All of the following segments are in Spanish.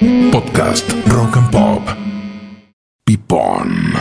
Podcast Rock and Pop. Pipón.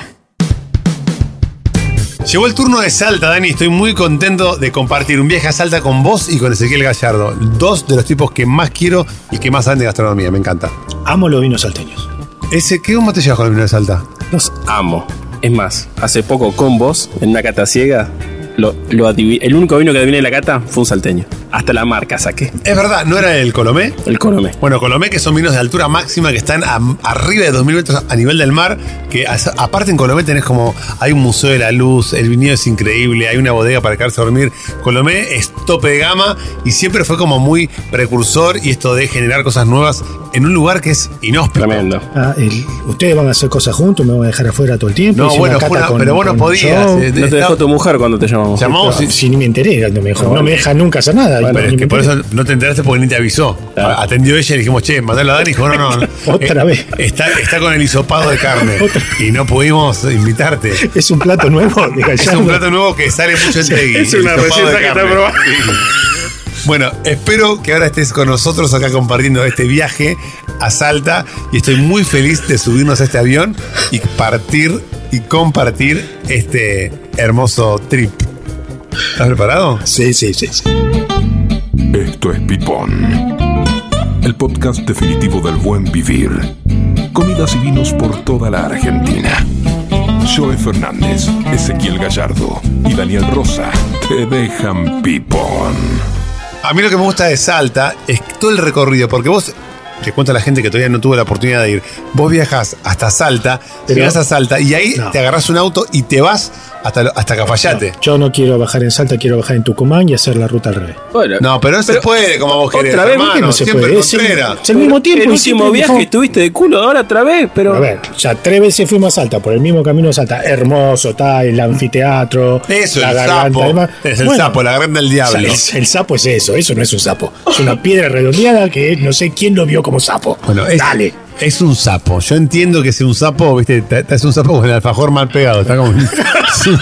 Llegó el turno de Salta, Dani. Estoy muy contento de compartir un viaje a Salta con vos y con Ezequiel Gallardo. Dos de los tipos que más quiero y que más saben de gastronomía. Me encanta. Amo los vinos salteños. Ese, ¿Qué bomba te llevas con el vino de Salta? Los amo. Es más, hace poco con vos, en una cata ciega, lo, lo adivi- el único vino que adiviné de la cata fue un salteño. Hasta la marca saqué. Es verdad, ¿no era el Colomé? El Colomé. Bueno, Colomé, que son vinos de altura máxima que están a- arriba de 2000 metros a nivel del mar. Que aparte en Colomé tenés como. Hay un museo de la luz, el viñedo es increíble, hay una bodega para quedarse a dormir. Colomé es tope de gama y siempre fue como muy precursor y esto de generar cosas nuevas en un lugar que es inhóspito. Tremendo. Ah, el- ustedes van a hacer cosas juntos, me van a dejar afuera todo el tiempo. No, bueno, una pero vos no podías, eh, No te dejó tu mujer cuando te llamamos. Llamamos No, y- si ni me enteré, no me, dejó- no me deja nunca hacer nada. Bueno, Ni es me que por eso no te enteraste porque ni te avisó. Claro. Atendió ella y dijimos, che, mandalo a Dani. Dijo, no, no. no. Otra Eh, vez. Está, está con el hisopado de carne. Otra. Y no pudimos invitarte. Es un plato nuevo de Es un plato nuevo que sale mucho en Tegui. es una receta que está probando. Bueno, espero que ahora estés con nosotros acá compartiendo este viaje a Salta y estoy muy feliz de subirnos a este avión y partir y compartir este hermoso trip. ¿Estás preparado? Sí, sí, sí. sí. Esto es Pipón. El podcast definitivo del buen vivir. Comidas y vinos por toda la Argentina. Joe Fernández, Ezequiel Gallardo y Daniel Rosa te dejan Pipón. A mí lo que me gusta de Salta es todo el recorrido, porque vos, te cuento a la gente que todavía no tuvo la oportunidad de ir, vos viajas hasta Salta, Pero- llegas a Salta y ahí No. te agarras un auto y te vas hasta, hasta Cafayate. Yo no quiero bajar en Salta, quiero bajar en Tucumán y hacer la ruta al revés. Bueno, No, pero no se Pero- puede como vos querés, otra vez, ¿por qué hermano, no se siempre puede? Es el- es el mismo tiempo. el último viaje estuviste de culo, ahora otra vez, pero. A ver, ya tres veces fuimos a Salta, por el mismo camino de Salta. Hermoso, está el anfiteatro. Eso, la el garganta, sapo. además. Es el Bueno, sapo, la garganta del diablo. El, el sapo es eso, eso no es un sapo. Es una piedra redondeada que no sé quién lo vio como sapo. Bueno, es, Dale. es un sapo. Yo entiendo que es un sapo, viste, es un sapo con el alfajor mal pegado. Está como un, es un-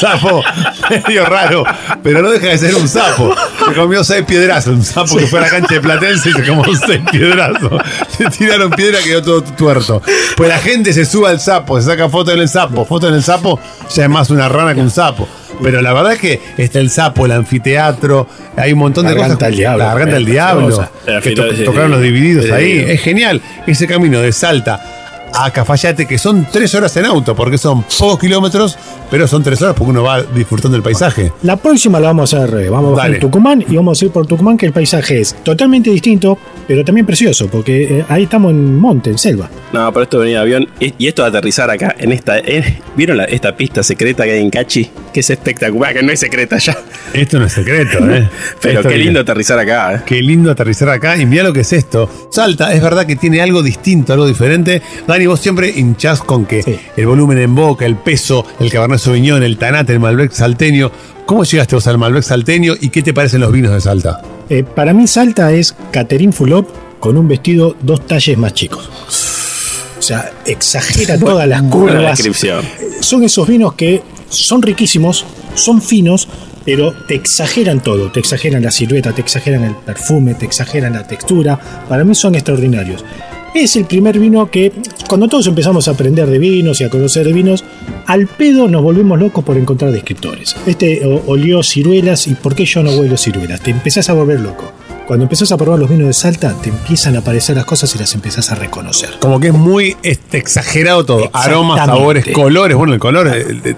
sapo medio raro, pero no deja de ser un sapo. Se comió seis piedrazos, un sapo que fue a la cancha de Platense y se comió seis piedrazos. Le tiraron piedra quedó todo tuerto. Pues la gente se sube al sapo, se saca foto en el sapo, foto en el sapo, ya es más una rana que un sapo. Pero la verdad es que está el sapo, el anfiteatro, hay un montón de Garganta cosas. del diablo, La garganta del diablo. Que to- tocaron los divididos ahí. Es genial ese camino de Salta a Cafayate, que son tres horas en auto, porque son pocos kilómetros, pero son tres horas porque uno va disfrutando del paisaje. La próxima la vamos a hacer revés. Vamos a bajar en Tucumán y vamos a ir por Tucumán, que el paisaje es totalmente distinto, pero también precioso, porque eh, ahí estamos en monte, en selva. No, pero esto venía de avión. Y y esto de aterrizar acá, en esta. en- ¿Vieron la- esta pista secreta que hay en Cachi? Que es espectacular, que no es secreta ya. Esto no es secreto, ¿eh? Pero Esto qué lindo aterrizar acá, ¿eh? Qué lindo aterrizar acá y mira lo que es esto. Salta, es verdad que tiene algo distinto, algo diferente. Dani, vos siempre hinchás con que Sí. el volumen en boca, el peso, el Cabernet Sauvignon, el Tanate, el Malbec salteño. ¿Cómo llegaste vos al Malbec salteño y qué te parecen los vinos de Salta? Eh, para mí Salta es Catherine Fulop con un vestido dos talles más chicos. O sea, exagera todas las curvas. descripción. Son esos vinos que son riquísimos, son finos, pero te exageran todo. Te exageran la silueta, te exageran el perfume, te exageran la textura. Para mí son extraordinarios. Es el primer vino que, cuando todos empezamos a aprender de vinos y a conocer de vinos, al pedo nos volvemos locos por encontrar descriptores. Este olió ciruelas y ¿por qué yo no huelo ciruelas? Te empezás a volver loco. Cuando empezás a probar los vinos de Salta, te empiezan a aparecer las cosas y las empezás a reconocer. Como que es muy este, exagerado todo. Aromas, sabores, colores. Bueno, el color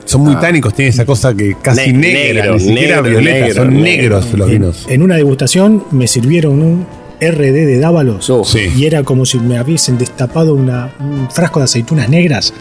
son muy tánicos, tiene esa cosa que casi Ne- negra, negro, ni siquiera negro, violeta, negro, son negro. negros los vinos. En una degustación me sirvieron un RD de Dávalos Oh, sí. y era como si me hubiesen destapado una- un frasco de aceitunas negras,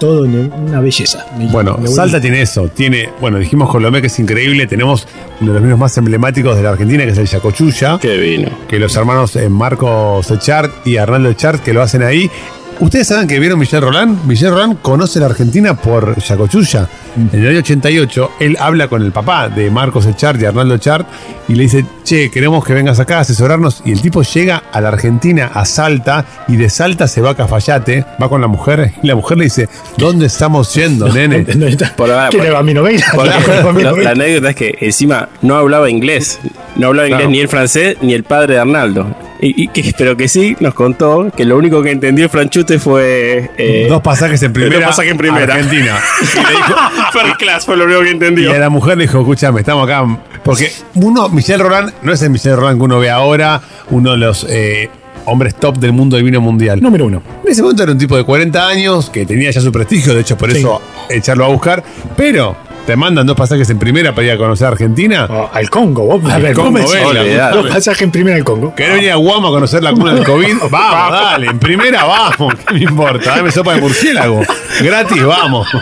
todo en una belleza. Me- Bueno, me Salta tiene eso. Tiene, bueno, dijimos Colomé que es increíble. Tenemos uno de los vinos más emblemáticos de la Argentina, que es el Yacochulla. Qué vino. que los hermanos eh, Marcos Echart y Arnaldo Echart que lo hacen ahí. Ustedes saben que vieron Michel Roland. Michel Roland conoce la Argentina por Yacochulla. En el año 88, él habla con el papá de Marcos Echart y Arnaldo Echart y le dice: Che, queremos que vengas acá a asesorarnos. Y el tipo llega a la Argentina, a Salta, y de Salta se va a Cafayate, va con la mujer, y la mujer le dice: ¿Dónde estamos yendo, nene? ¿Dónde está? Por ahora, ¿Quién por- le va a mi novela? Por ¿Quién le va a la, anécdota es que encima no hablaba inglés. No hablaba inglés Claro. ni el francés ni el padre de Arnaldo. Y, y que, pero que sí nos contó que lo único que entendió el franchute fue. eh, Dos pasajes en primera. dos pasajes en primera. Argentina. Y le dijo- First class fue lo único que Y entendió. a la mujer le dijo, escúchame, estamos acá. Porque uno, Michel Roland, no es el Michel Roland que uno ve ahora, uno de los eh, hombres top del mundo del vino mundial. Número uno. En ese momento era un tipo de 40 años que tenía ya su prestigio, de hecho por Sí. eso echarlo a buscar, pero te mandan dos pasajes en primera para ir a conocer Argentina. Oh, al Congo, vos. A ver, Congo, vos venga. Dos pasajes en primera al Congo. ¿Querés venir a Guam a conocer la cuna del COVID? Vamos, dale, en primera vamos, ¿qué me importa? Dame sopa de murciélago, gratis, vamos.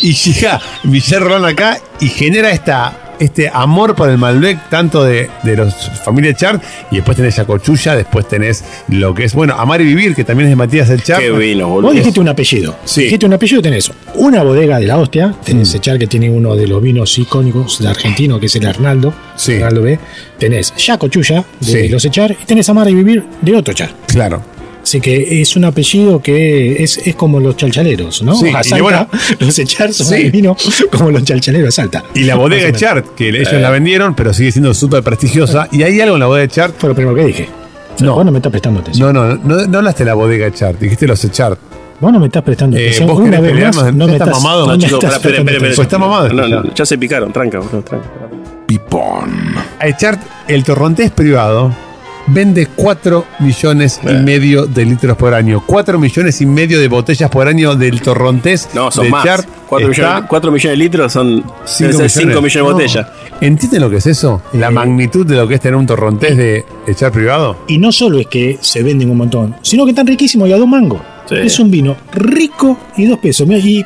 Y llega Roland acá y genera esta, este amor por el Malbec, tanto de, de los familia Chart, y después tenés a Cochulla, después tenés lo que es, bueno, Amar y Vivir, que también es de Matías El Chart. Qué vino, Vos boludo. dijiste un apellido. Sí. Dijiste un apellido, tenés una bodega de la hostia, tenés Echar que tiene uno de los vinos icónicos de argentino, que es el Arnaldo, Sí. Arnaldo B. Tenés Yaco Chuya de Sí. los Echar y tenés Amar y Vivir de otro Char. Claro. Así que es un apellido que es, es como los chalchaleros, ¿no? Sí, a y bueno- los Echar son Sí. vino como los chalchaleros a Salta. Y la bodega. Chart, que ellos la vendieron, pero sigue siendo súper prestigiosa. Y hay algo en la bodega Chart. Fue lo primero que dije. No. Vos no me estás prestando atención. No, no, no, no hablaste de la bodega Chart, dijiste los Chart. Vos no me estás prestando Eh, atención. vos Una querés vez pelearnos, más, no ¿ya me estás mamado? no No, me Chicos, estás espera, espera, espera, prestando Pues está mamado. No, no, ya se picaron, tranca. Pipón. A Chart, el torrontés privado vende 4 millones y Eh. medio de litros por año. 4 millones y medio de botellas por año del torrontés No, son de más. Chart. 4 está millones, cuatro millones de litros son 5 millones, de No. botellas. ¿Entienden lo que es eso? La magnitud de lo que es tener un torrontés de, de Chart privado. Y no solo es que se venden un montón, sino que están riquísimos y a dos mangos. Sí. Es un vino rico y dos pesos. Y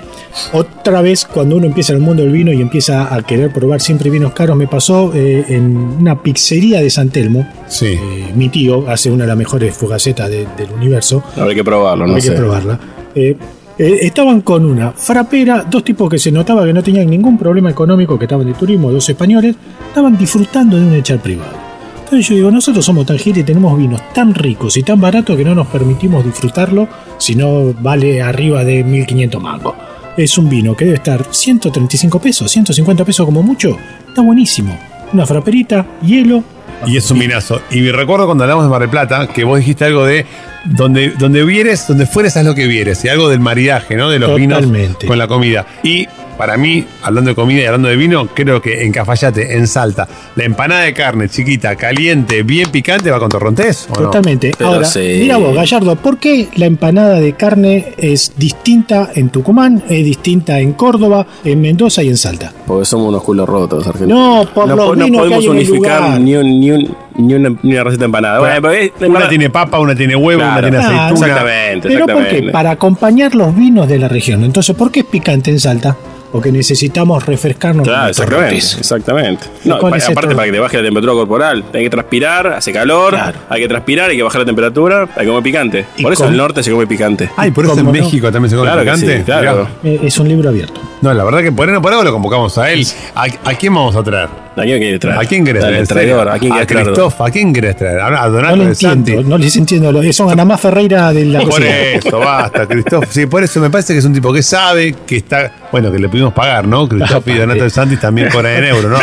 otra vez, cuando uno empieza en el mundo del vino y empieza a querer probar siempre vinos caros, me pasó eh, en una pizzería de San Telmo. Sí. Eh, mi tío hace una de las mejores fugacetas de- del universo. Habrá que probarlo, no Hay sé. que probarla. Eh, estaban con una frapera, dos tipos que se notaba que no tenían ningún problema económico, que estaban de turismo, dos españoles, estaban disfrutando de un echar privado. Entonces yo digo, nosotros somos tan y tenemos vinos tan ricos y tan baratos que no nos permitimos disfrutarlo si no vale arriba de 1500 mangos. Es un vino que debe estar 135 pesos, 150 pesos como mucho. Está buenísimo. Una fraperita, hielo. Y es un vinazo. Y me recuerdo cuando hablamos de Mar del Plata, que vos dijiste algo de donde, donde vieres, donde fueres, haz lo que vieres. Y algo del maridaje, ¿no? De los Totalmente. vinos con la comida. Y para mí, hablando de comida y hablando de vino, creo que en Cafayate, en Salta, la empanada de carne chiquita, caliente, bien picante, va con torrontés. ¿o no? Totalmente. Pero Ahora, sí. mira vos, Gallardo, ¿por qué la empanada de carne es distinta en Tucumán, es distinta en Córdoba, en Mendoza y en Salta? Porque somos unos culos rotos, argentinos. No, por los po- vinos que podemos hay en el unificar lugar. ni, un- ni, un- ni una, ni una receta de empanada. Bueno, pero es- Una empanada- tiene papa, una tiene huevo, Claro. una tiene Ah, aceituna. Exactamente, Pero ¿por qué? Para acompañar los vinos de la región. Entonces, ¿por qué es picante en Salta? Porque necesitamos refrescarnos. Claro, exactamente, exactamente. ¿Y No, pa- aparte para que te baje la temperatura corporal, hay que transpirar, hace calor, Claro. hay que transpirar, hay que bajar la temperatura, hay que comer picante. ¿Y Por eso cómo? el norte se come picante. Ay, por eso en. México también se come Claro picante. sí, claro. Mirá. Eh, Es un libro abierto. No, la verdad que por eso, por algo lo convocamos a él. ¿A, a quién vamos a traer? ¿A quién querés traer? ¿A quién querés traer? traidor, ¿a quién ¿A querés traer? ¿A quién querés traer? A a Donato No lo entiendo, no les entiendo. Son Anamá Ferreira de la Por cocina. eso, basta, Christoph. Sí, por eso me parece que es un tipo que sabe, que está. Bueno, que le pudimos pagar, ¿no? Christoph y Donato de Santis también cobran en euro, ¿no?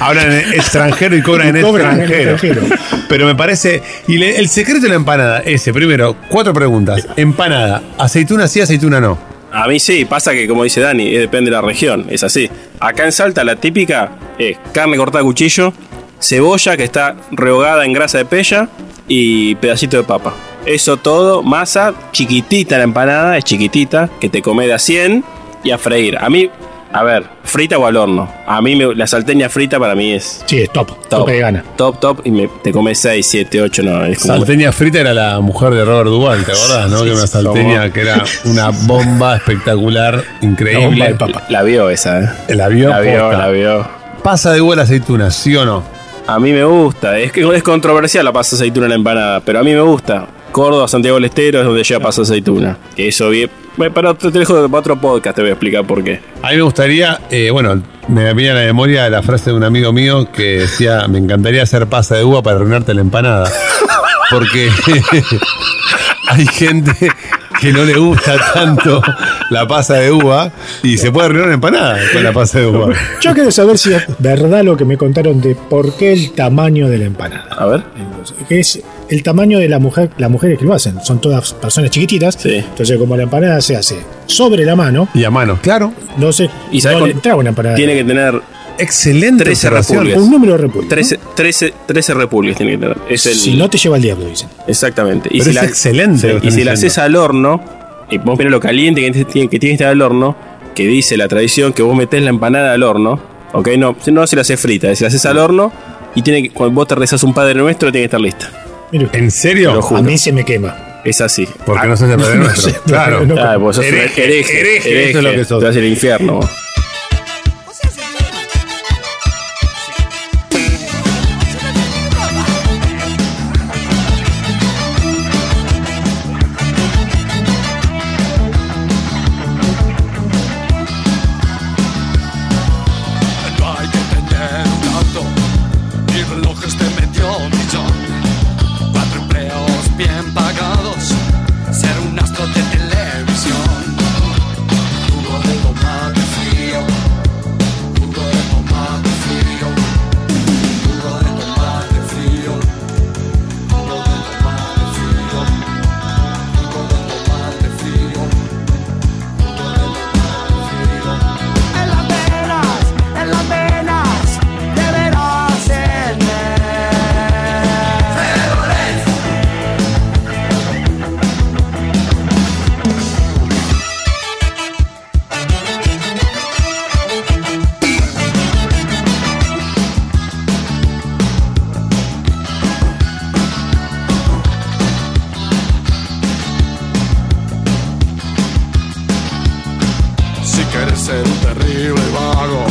Hablan en extranjero y cobran en extranjero. extranjero. Pero me parece. Y le- el secreto de la empanada, ese, primero, cuatro preguntas. Empanada, aceituna sí, aceituna no. A mí sí, pasa que como dice Dani, depende de la región, es así. Acá en Salta la típica es carne cortada a cuchillo, cebolla que está rehogada en grasa de pella y pedacito de papa. Eso todo, masa, chiquitita la empanada, es chiquitita, que te come de a 100 y a freír. A mí, a ver, frita o al horno. A mí me- la salteña frita para mí es Sí, es top. top. Tope de gana. Top, top, y me, te come 6, 7, 8, no. Es como, Salteña frita era la mujer de Robert Duval, ¿te acordás? ¿no? que era una salteña que era una bomba espectacular, increíble. La bomba. La vio esa, ¿eh? La vio, La vio, posta. la vio. Pasa de igual aceituna, ¿sí o no? A mí me gusta, es que es controversial la pasta aceituna en la empanada, pero a mí me gusta. Córdoba, Santiago del Estero es donde lleva pasta aceituna. Que eso bien. Bueno, te dejo para otro podcast, te voy a explicar por qué. A mí me gustaría, eh, bueno, me viene a la memoria la frase de un amigo mío que decía, me encantaría hacer pasa de uva para arruinarte la empanada. Porque hay gente que no le gusta tanto la pasa de uva y se puede arruinar una empanada con la pasa de uva. Yo quiero saber si es verdad lo que me contaron de por qué el tamaño de la empanada. A ver. Que es el tamaño de la mujer, las mujeres que lo hacen. Son todas personas chiquititas. Sí. Entonces, como la empanada se hace sobre la mano, Y a mano, claro. no se ¿Y sabes no le entraba una empanada. Tiene que tener Excelente 13 observación. repulgues. un número de repulgue. 13, 13, 13 repulgues. Tiene que tener. Es el, Si no te lleva el diablo, dicen. Exactamente. Y Pero es excelente lo que y si la haces al horno, y vos lo caliente que tiene que, tiene que estar el horno, que dice la tradición que vos metés la empanada al horno, ¿ok? No, no si la haces frita, si la haces al horno, y tiene que, cuando vos te rezas un Padre Nuestro, tiene que estar lista. Mire, ¿En serio? Te lo juro. a mí se me quema. Es así. Porque no sos el Padre no Nuestro. sé, claro. no. Ah, vos sos Hereje, hereje, hereje, eso es lo que sos. Te vas al infierno. No hay que tener un auto y relojes de medio millón. Cuatro empleos ser un terrible vago,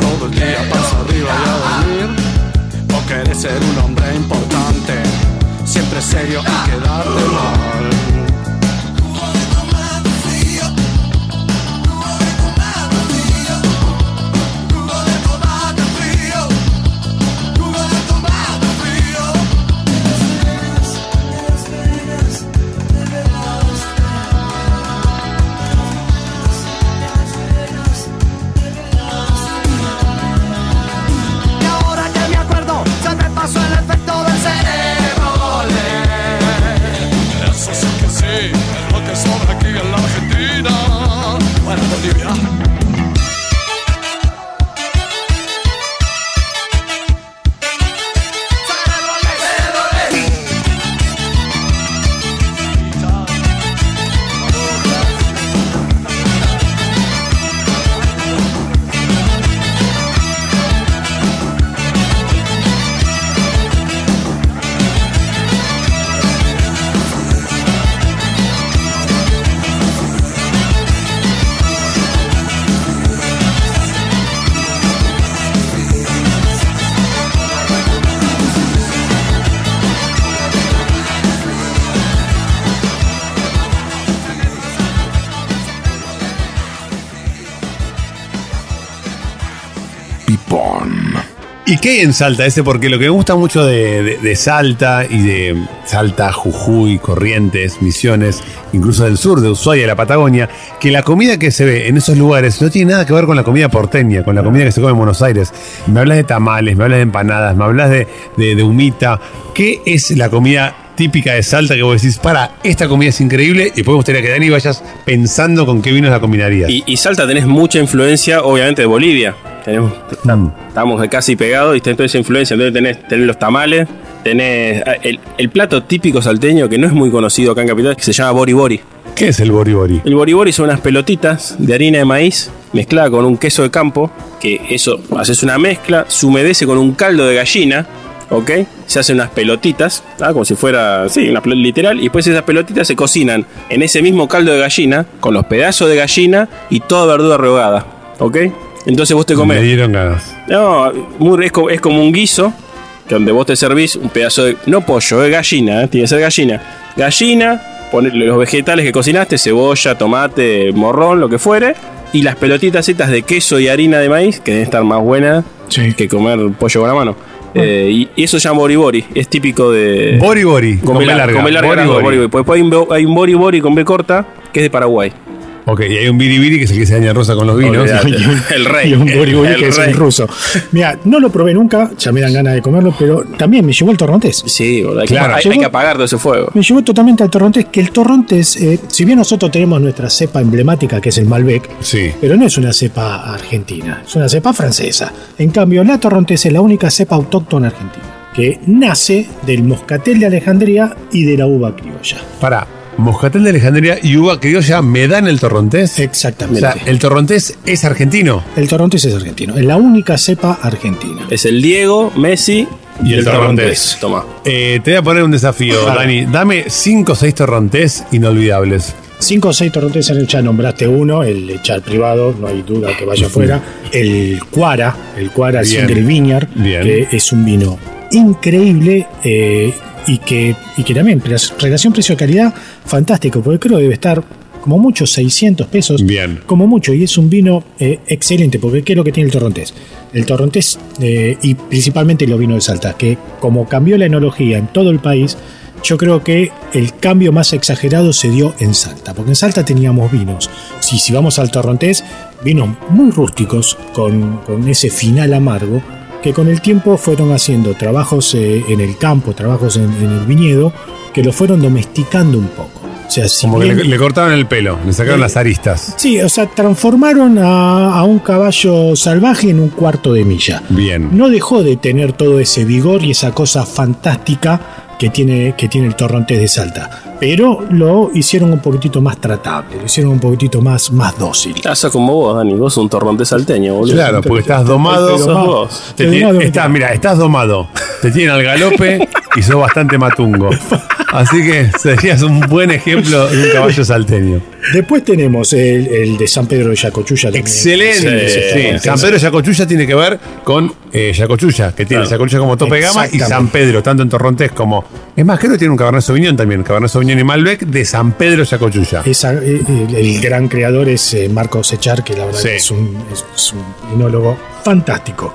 todo el día pasa arriba y a dormir. O quieres ser un hombre importante, siempre serio y quedarte mal. ¿Y qué hay en Salta ese? Porque lo que me gusta mucho de, Salta y de Salta, Jujuy, Corrientes, Misiones, incluso del sur, de Ushuaia, la Patagonia, que la comida que se ve en esos lugares no tiene nada que ver con la comida porteña, con la comida que se come en Buenos Aires. Me hablas de tamales, me hablas de empanadas, me hablas de, de, humita. ¿Qué es la comida típica de Salta que vos decís, para, esta comida es increíble y después me gustaría que Dani vayas pensando con qué vinos la combinarías? Y, y Salta tenés mucha influencia, obviamente, de Bolivia. Tenemos, Mm. estamos casi pegados y tenés toda esa influencia. Entonces tenés, tenés los tamales, tenés ah, el, el plato típico salteño que no es muy conocido acá en Capital, que se llama Bori Bori. ¿Qué es el bori bori? El Bori Bori son unas pelotitas de harina de maíz mezclada con un queso de campo, que eso haces una mezcla, se humedece con un caldo de gallina, ¿ok? Se hacen unas pelotitas, ¿ah? como si fuera, sí, una literal, y después esas pelotitas se cocinan en ese mismo caldo de gallina, con los pedazos de gallina y toda verdura rehogada, ¿ok? Entonces vos te Me comes. dieron ganas. No, es, como, es como un guiso, que donde vos te servís un pedazo de. No pollo, es gallina, ¿eh? tiene que ser gallina. Gallina, ponerle los vegetales que cocinaste, cebolla, tomate, morrón, lo que fuere. Y las pelotitas estas de queso y harina de maíz, que deben estar más buenas Sí. que comer pollo con la mano. Eh, y, y eso se llama bori bori, es típico de. Bori bori, con B larga, con B larga, Bori bori. después hay un, hay un bori bori con B corta, que es de Paraguay. Ok, y hay un biribiri que es el que se daña rosa con los vinos. Y el rey. Y un buriburi que es el ruso. Mira, no lo probé nunca, ya me dan ganas de comerlo, pero también me llevó el torrontés. Sí, claro. hay, que apagar todo ese fuego. Me llevó totalmente al torrontés, que el torrontés, eh, si bien nosotros tenemos nuestra cepa emblemática, que es el Malbec, sí. pero no es una cepa argentina, es una cepa francesa. En cambio, la torrontés es la única cepa autóctona argentina que nace del moscatel de Alejandría y de la uva criolla. Para, Moscatel de Alejandría y uva criolla me dan el torrontés. Exactamente. O sea, el torrontés es argentino. El torrontés es argentino. Es la única cepa argentina. Es el Diego, Messi y, y el, el torrontés. torrontés. Toma. Eh, te voy a poner un desafío. Dani. Dame 5 o 6 torrontés inolvidables. 5 o 6 torrontés en el ya nombraste uno, el char privado, no hay duda que vaya afuera. El cuara, el cuara Bien. el Single Vineyard, Bien. que es un vino increíble eh, y que, y que también, relación precio-calidad, fantástico, porque creo que debe estar como mucho 600 pesos. Bien. Como mucho, y es un vino eh, excelente, porque ¿qué es lo que tiene el torrontés? El torrontés eh, y principalmente los vinos de Salta, que como cambió la enología en todo el país, yo creo que el cambio más exagerado se dio en Salta, porque en Salta teníamos vinos. Si, si vamos al torrontés, vinos muy rústicos, con, con ese final amargo, que con el tiempo fueron haciendo trabajos eh, en el campo, trabajos en, el viñedo, que lo fueron domesticando un poco. O sea, Como que le, le, cortaron el pelo, le sacaron eh, las aristas. Sí, o sea, transformaron a, un caballo salvaje en un cuarto de milla. Bien. No dejó de tener todo ese vigor y esa cosa fantástica que tiene, que tiene el Torrontés de Salta. Pero lo hicieron un poquitito más tratable, lo hicieron un poquitito más, más dócil. Estás como vos, Dani, vos un Torrontés salteño, boludo. Claro, porque estás domado. Te, te, te, estás, mira, estás domado. Te tienen al galope, y sos bastante matungo. Así que serías un buen ejemplo de un caballo salteño. Después tenemos el, de San Pedro de Yacochulla. Excelente. San Pedro de Yacochulla tiene que ver con eh, Yacochulla, que tiene claro. Yacochulla como tope de gama, y San Pedro, tanto en Torrontés como. Es más, creo que tiene un Cabernet Sauvignon también, Cabernet Sauvignon y Malbec de San Pedro de Yacochulla. Eh, eh, el, gran creador es eh, Marcos Echar, que la verdad es un, es, un, fantástico.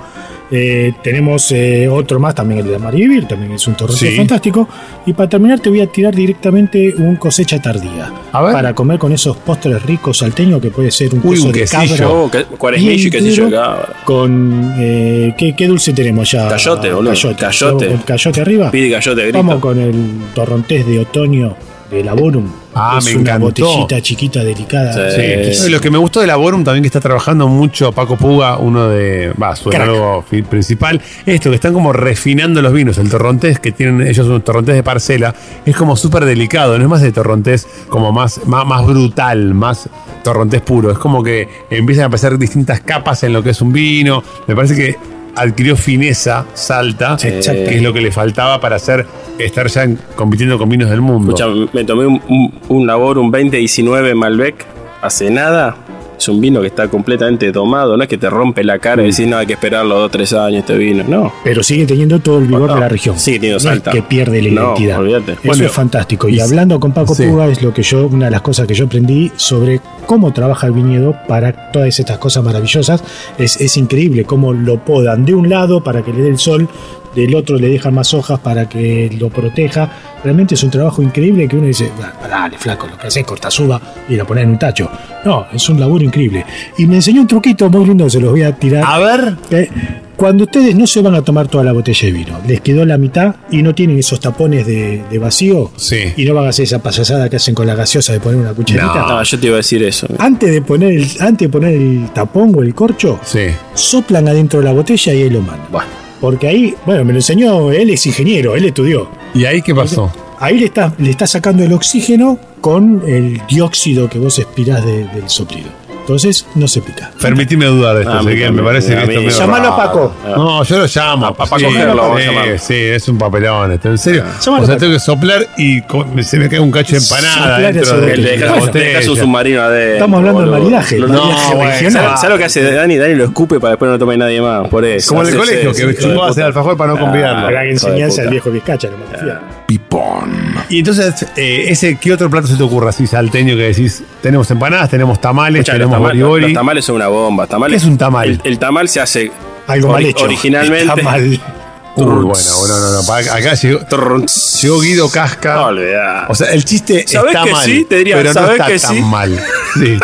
Eh, tenemos eh, otro más, también el de Marivir, también es un torrente fantástico. Y para terminar, te voy a tirar directamente un cosecha tardía. Para comer con esos postres ricos salteños, que puede ser un, Uy, un de quesillo, cabra. Oh, con, eh, ¿qué, dulce tenemos ya? Cayote, boludo. Cayote. cayote. Cayote arriba. Pide cayote grito. Vamos con el torrontés de otoño de la Bonum Ah, es me una encantó. botellita chiquita, delicada. Lo que me gustó de la Borum también que está trabajando mucho Paco Puga, uno de su enólogo principal, esto que están como refinando los vinos, el torrontés que tienen ellos unos torrontés de parcela, es como súper delicado, no es más de torrontés como más, más, más brutal, más torrontés puro, es como que empiezan a aparecer distintas capas en lo que es un vino, me parece que adquirió fineza, salta, que es lo que le faltaba para hacer, estar ya compitiendo con vinos del mundo. Me tomé un, un, un labor, un 2019 Malbec, hace nada, es un vino que está completamente tomado, no es que te rompe la cara y mm. decís, no, hay que esperarlo dos o tres años este vino, no. Pero sigue teniendo todo el vigor de la región. Sigue teniendo salta. Que pierde la identidad. Eso bueno, es fantástico. Y, hablando con Paco. Puga es lo que yo, una de las cosas que yo aprendí sobre cómo trabaja el viñedo para todas estas cosas maravillosas. Es, es increíble cómo lo podan de un lado para que le dé el sol, del otro le dejan más hojas para que lo proteja realmente es un trabajo increíble que uno dice, dale, flaco, lo que haces es cortazuba y la pones en un tacho. No, es un laburo increíble. Y me enseñó un truquito muy lindo, se los voy a tirar. A ver. Eh, cuando ustedes no se van a tomar toda la botella de vino, les quedó la mitad y no tienen esos tapones de, vacío sí. y no van a hacer esa payasada que hacen con la gaseosa de poner una cucharita. No, no yo te iba a decir eso. Antes de poner el, antes de poner el tapón o el corcho, soplan adentro de la botella y ahí lo mandan. Porque ahí, bueno, me lo enseñó, él es ingeniero, él estudió. ¿Y ahí qué pasó? Ahí le está, le está sacando el oxígeno con el dióxido que vos expirás de, del soplido. Entonces no se pica. Permitime dudar de esto, ah, Ezequiel. Me parece que esto Llámalo a Paco. No, yo lo llamo. A Paco sí, lo vamos a llamar. Sí, es un papelón esto. En serio. O sea, tengo que soplar y se me cae un cacho de empanada. Dentro de, un submarino. Estamos hablando de maridaje. No, ¿Sabes lo que hace Dani? Dani lo escupe para después no lo tome nadie más. Por eso. Como en el colegio, que chupó hace alfajor para no convidarlo. Gran enseñanza del viejo Vizcacha, no ah. Pipón. Y entonces, eh, ese, ¿qué otro plato se te ocurra así salteño que decís? Tenemos empanadas, tenemos tamales, tenemos tamal. Los tamales son una bomba. Tamales, ¿Qué es un tamal? El, tamal se hace algo mal hecho. Originalmente. Tamal. Uy, bueno, bueno, no, no. Acá llegó, llegó Guido Casca. No, o sea, el chiste ¿Sabés está que mal. Sí? Te diría, pero no está tan mal. Sí.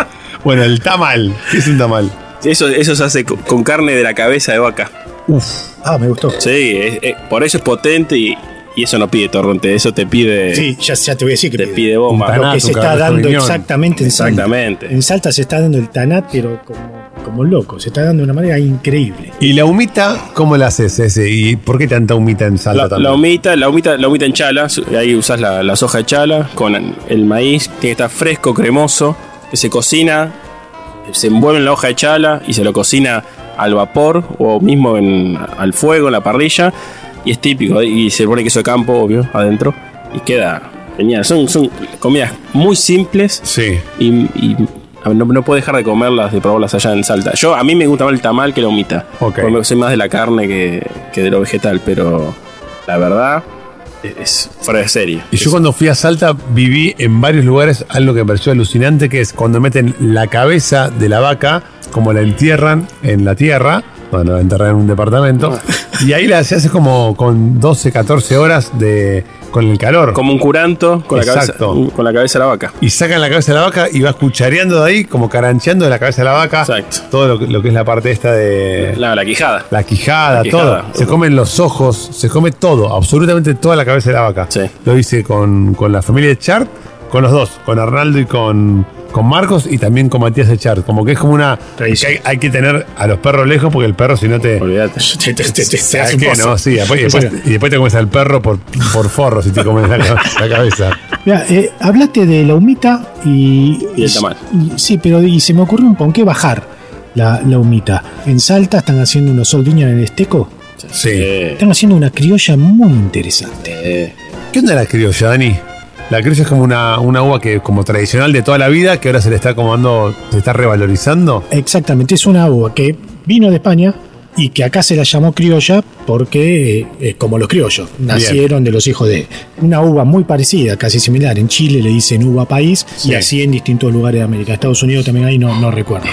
Bueno, el tamal. ¿Qué es un tamal? Eso, eso se hace con carne de la cabeza de vaca. Uf. Ah, me gustó. Sí, por eso es potente y, y eso no pide torronte, eso te pide, Sí, ya, ya te voy a decir que te pide. pide bomba. Lo que se está dando riñón. exactamente en Salta. Exactamente. En Salta se está dando el tanat, pero como, como loco. Se está dando de una manera increíble. ¿Y la humita, cómo la haces ese? ¿Y por qué tanta humita en salta La, también? la humita, la humita, la humita en chala, ahí usas la, la soja de chala con el maíz, tiene que estar fresco, cremoso, que se cocina, se envuelve en la hoja de chala y se lo cocina al vapor o mismo en, al fuego, en la parrilla, y es típico, y se pone queso de campo, obvio, adentro, y queda genial. Son, son comidas muy simples Sí. y, y no, no puedo dejar de comerlas, de probarlas allá en Salta. Yo, a mí me gusta más el tamal que la humita. Ok. Porque soy más de la carne que, que de lo vegetal, pero la verdad es fuera de serie. Y yo cuando fui a Salta viví en varios lugares algo que me pareció alucinante, que es cuando meten la cabeza de la vaca, como la entierran en la tierra, bueno, la enterran en un departamento, y ahí la se hace como con 12, 14 horas de con el calor. Como un curanto con la, cabeza, Exacto. con la cabeza de la vaca. Y sacan la cabeza de la vaca y vas cuchareando de ahí, como carancheando de la cabeza de la vaca. Exacto. Todo lo, que- lo que es la parte esta de La, la quijada. la quijada, La quijada. todo. Se comen los ojos, se come todo, absolutamente toda la cabeza de la vaca. Sí. Lo hice con, con la familia de Chart, con los dos, con Arnaldo y con, con Marcos y también con Matías de Chart. Como que es como una. Tradición. que hay, hay que tener a los perros lejos porque el perro, si no te. Olvídate. Te, te- te- te- te ¿Sabes hace un qué? pozo. No, sí, después, y, después, y después te comes al perro por, por forro si te comes la, la cabeza. Mirá, eh, hablaste de la humita y. Y el tamal. y- sí, pero y se me ocurrió un ¿por qué bajar la, la humita? En Salta están haciendo unos soldiñas en el Esteco. Sí. Están haciendo una criolla muy interesante. eh, ¿Qué onda la criolla, Dani? La criolla es como una, una uva que como tradicional de toda la vida, que ahora se le está como dando, se está revalorizando. Exactamente, es una uva que vino de España y que acá se la llamó criolla porque, eh, como los criollos, nacieron de los hijos de una uva muy parecida, casi similar. En Chile le dicen uva país Sí. y así en distintos lugares de América. Estados Unidos también hay, no, no recuerdo.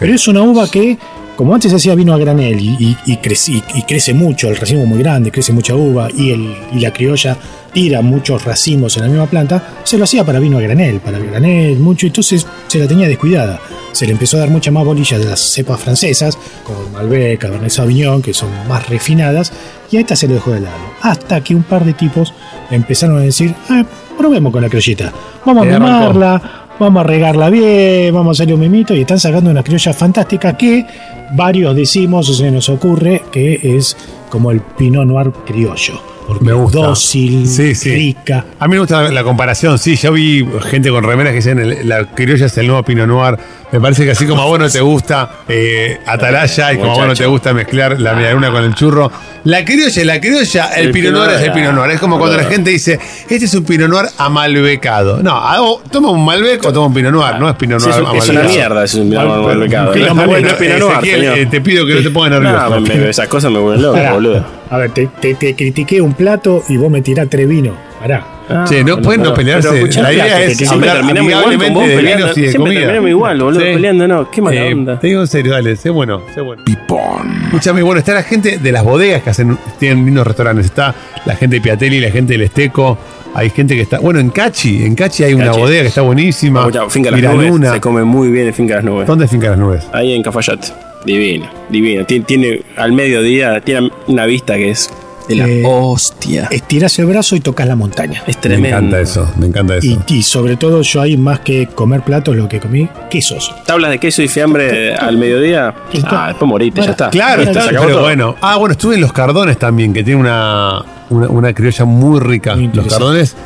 Pero es una uva que, como antes se hacía vino a granel y, y, y crece, y crece mucho, el racimo muy grande, crece mucha uva y, el, y la criolla tira muchos racimos en la misma planta, se lo hacía para vino a granel, para granel, mucho, entonces se la tenía descuidada. Se le empezó a dar mucha más bolilla de las cepas francesas, como Malbec, Cabernet Sauvignon, que son más refinadas, y a esta se le dejó de lado. Hasta que un par de tipos empezaron a decir, ah, probemos con la criollita, vamos a arrancó. mimarla, vamos a regarla bien, vamos a hacerle un mimito y están sacando una criolla fantástica que varios decimos o se nos ocurre que es como el Pinot Noir criollo. Porque Me gusta. dócil, Sí, sí. rica. A mí me gusta la, la comparación, sí, yo vi gente con remeras que dicen el- la criolla es el nuevo Pinot Noir. Me parece que así como a vos no te gusta eh, Atalaya y como a vos no te gusta mezclar la medialuna con el churro, la criolla es la criolla, el, El Pinot Noir es el Pinot Noir. Es como cuando la gente dice, este es un Pinot Noir amalbecado. No, ah, o toma un Malbec o toma un Pinot Noir, no es Pinot sí, Noir es, un- es una amalbecado. mierda, es un Pinot Noir Mal- mercado. Pinot No, Noir, no es Pinot Noir, Ezequiel, señor. eh, te pido que no te pongas nervioso. No, me- me- esas cosas me vuelven loco, boludo. A ver, te, te- te critiqué un plato y vos me tirás tres vinos. Pará. Che, no pueden no pelearse. La idea es que siempre hablar terminamos igual con amigablemente vos de peleando. vinos y de Siempre terminamos igual, boludo, Sí. peleando, no, qué mala Eh, onda. Te digo en serio, dale, sé bueno, sé bueno. Pipón. Escúchame, bueno, está la gente de las bodegas que hacen, tienen lindos restaurantes. Está la gente de Piatelli, la gente del Esteco. Hay gente que está. Bueno, en Cachi, en Cachi hay una bodega que está buenísima. Finca Las Nubes, se come muy bien en Finca Las Nubes. ¿Dónde es Finca Las Nubes? Ahí en Cafayate. Divino, divino. Tiene, tiene al mediodía, tiene una vista que es de la Eh, hostia. Estirás el brazo y tocas la montaña. Es Me tremendo. encanta eso, me encanta eso. Y, y sobre todo yo ahí más que comer platos, lo que comí, quesos. Tablas de queso y fiambre al mediodía. Ah, después morite, ya está. Claro, está, pero todo. bueno. Ah, bueno, estuve en Los Cardones también, que tiene una, una, una criolla muy rica. Muy los. Cardones.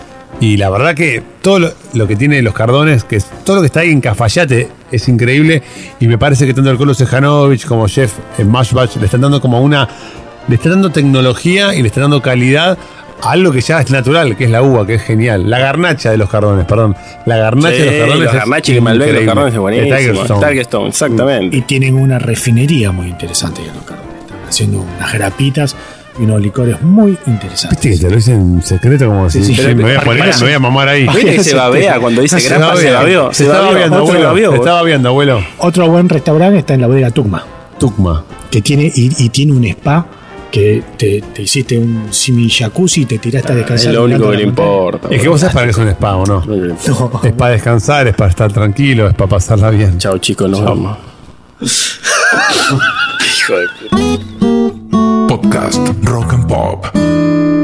Y la verdad que todo lo, lo que tiene Los Cardones, que es, todo lo que está ahí en Cafayate es increíble. Y me parece que tanto el Colo Sejanovic como Jeff en Mashbach le están dando como una. Le están dando tecnología y le están dando calidad a algo que ya es natural, que es la uva, que es genial. La garnacha de los cardones, perdón. La garnacha Sí, de los cardones. los es Garnachi y Malbec, los increíble. cardones es buenísimo. Tigerstone. Tigerstone, exactamente. Y tienen una refinería muy interesante en los carbones. Están haciendo unas grapitas y unos licores muy interesantes. Viste que te lo dicen en secreto como si sí, sí, pero- me, voy a poner, me voy a mamar ahí. ¿Viste que se babea cuando dice Se grapa? Se babeó. Se estaba viendo, abuelo. Se estaba viendo, abuelo. Otro buen restaurante está en la bodega Tugma, Tucma. que tiene y, y tiene un spa que te, te hiciste un simi jacuzzi y te tiraste a Es descansar. lo único que le importa. Es que vos sabés para qué es un spa, ¿o no? No. Es para descansar, es para estar tranquilo, es para pasarla bien. Chao chicos, nos vemos. Hijo de puta. Podcast Rock and Pop.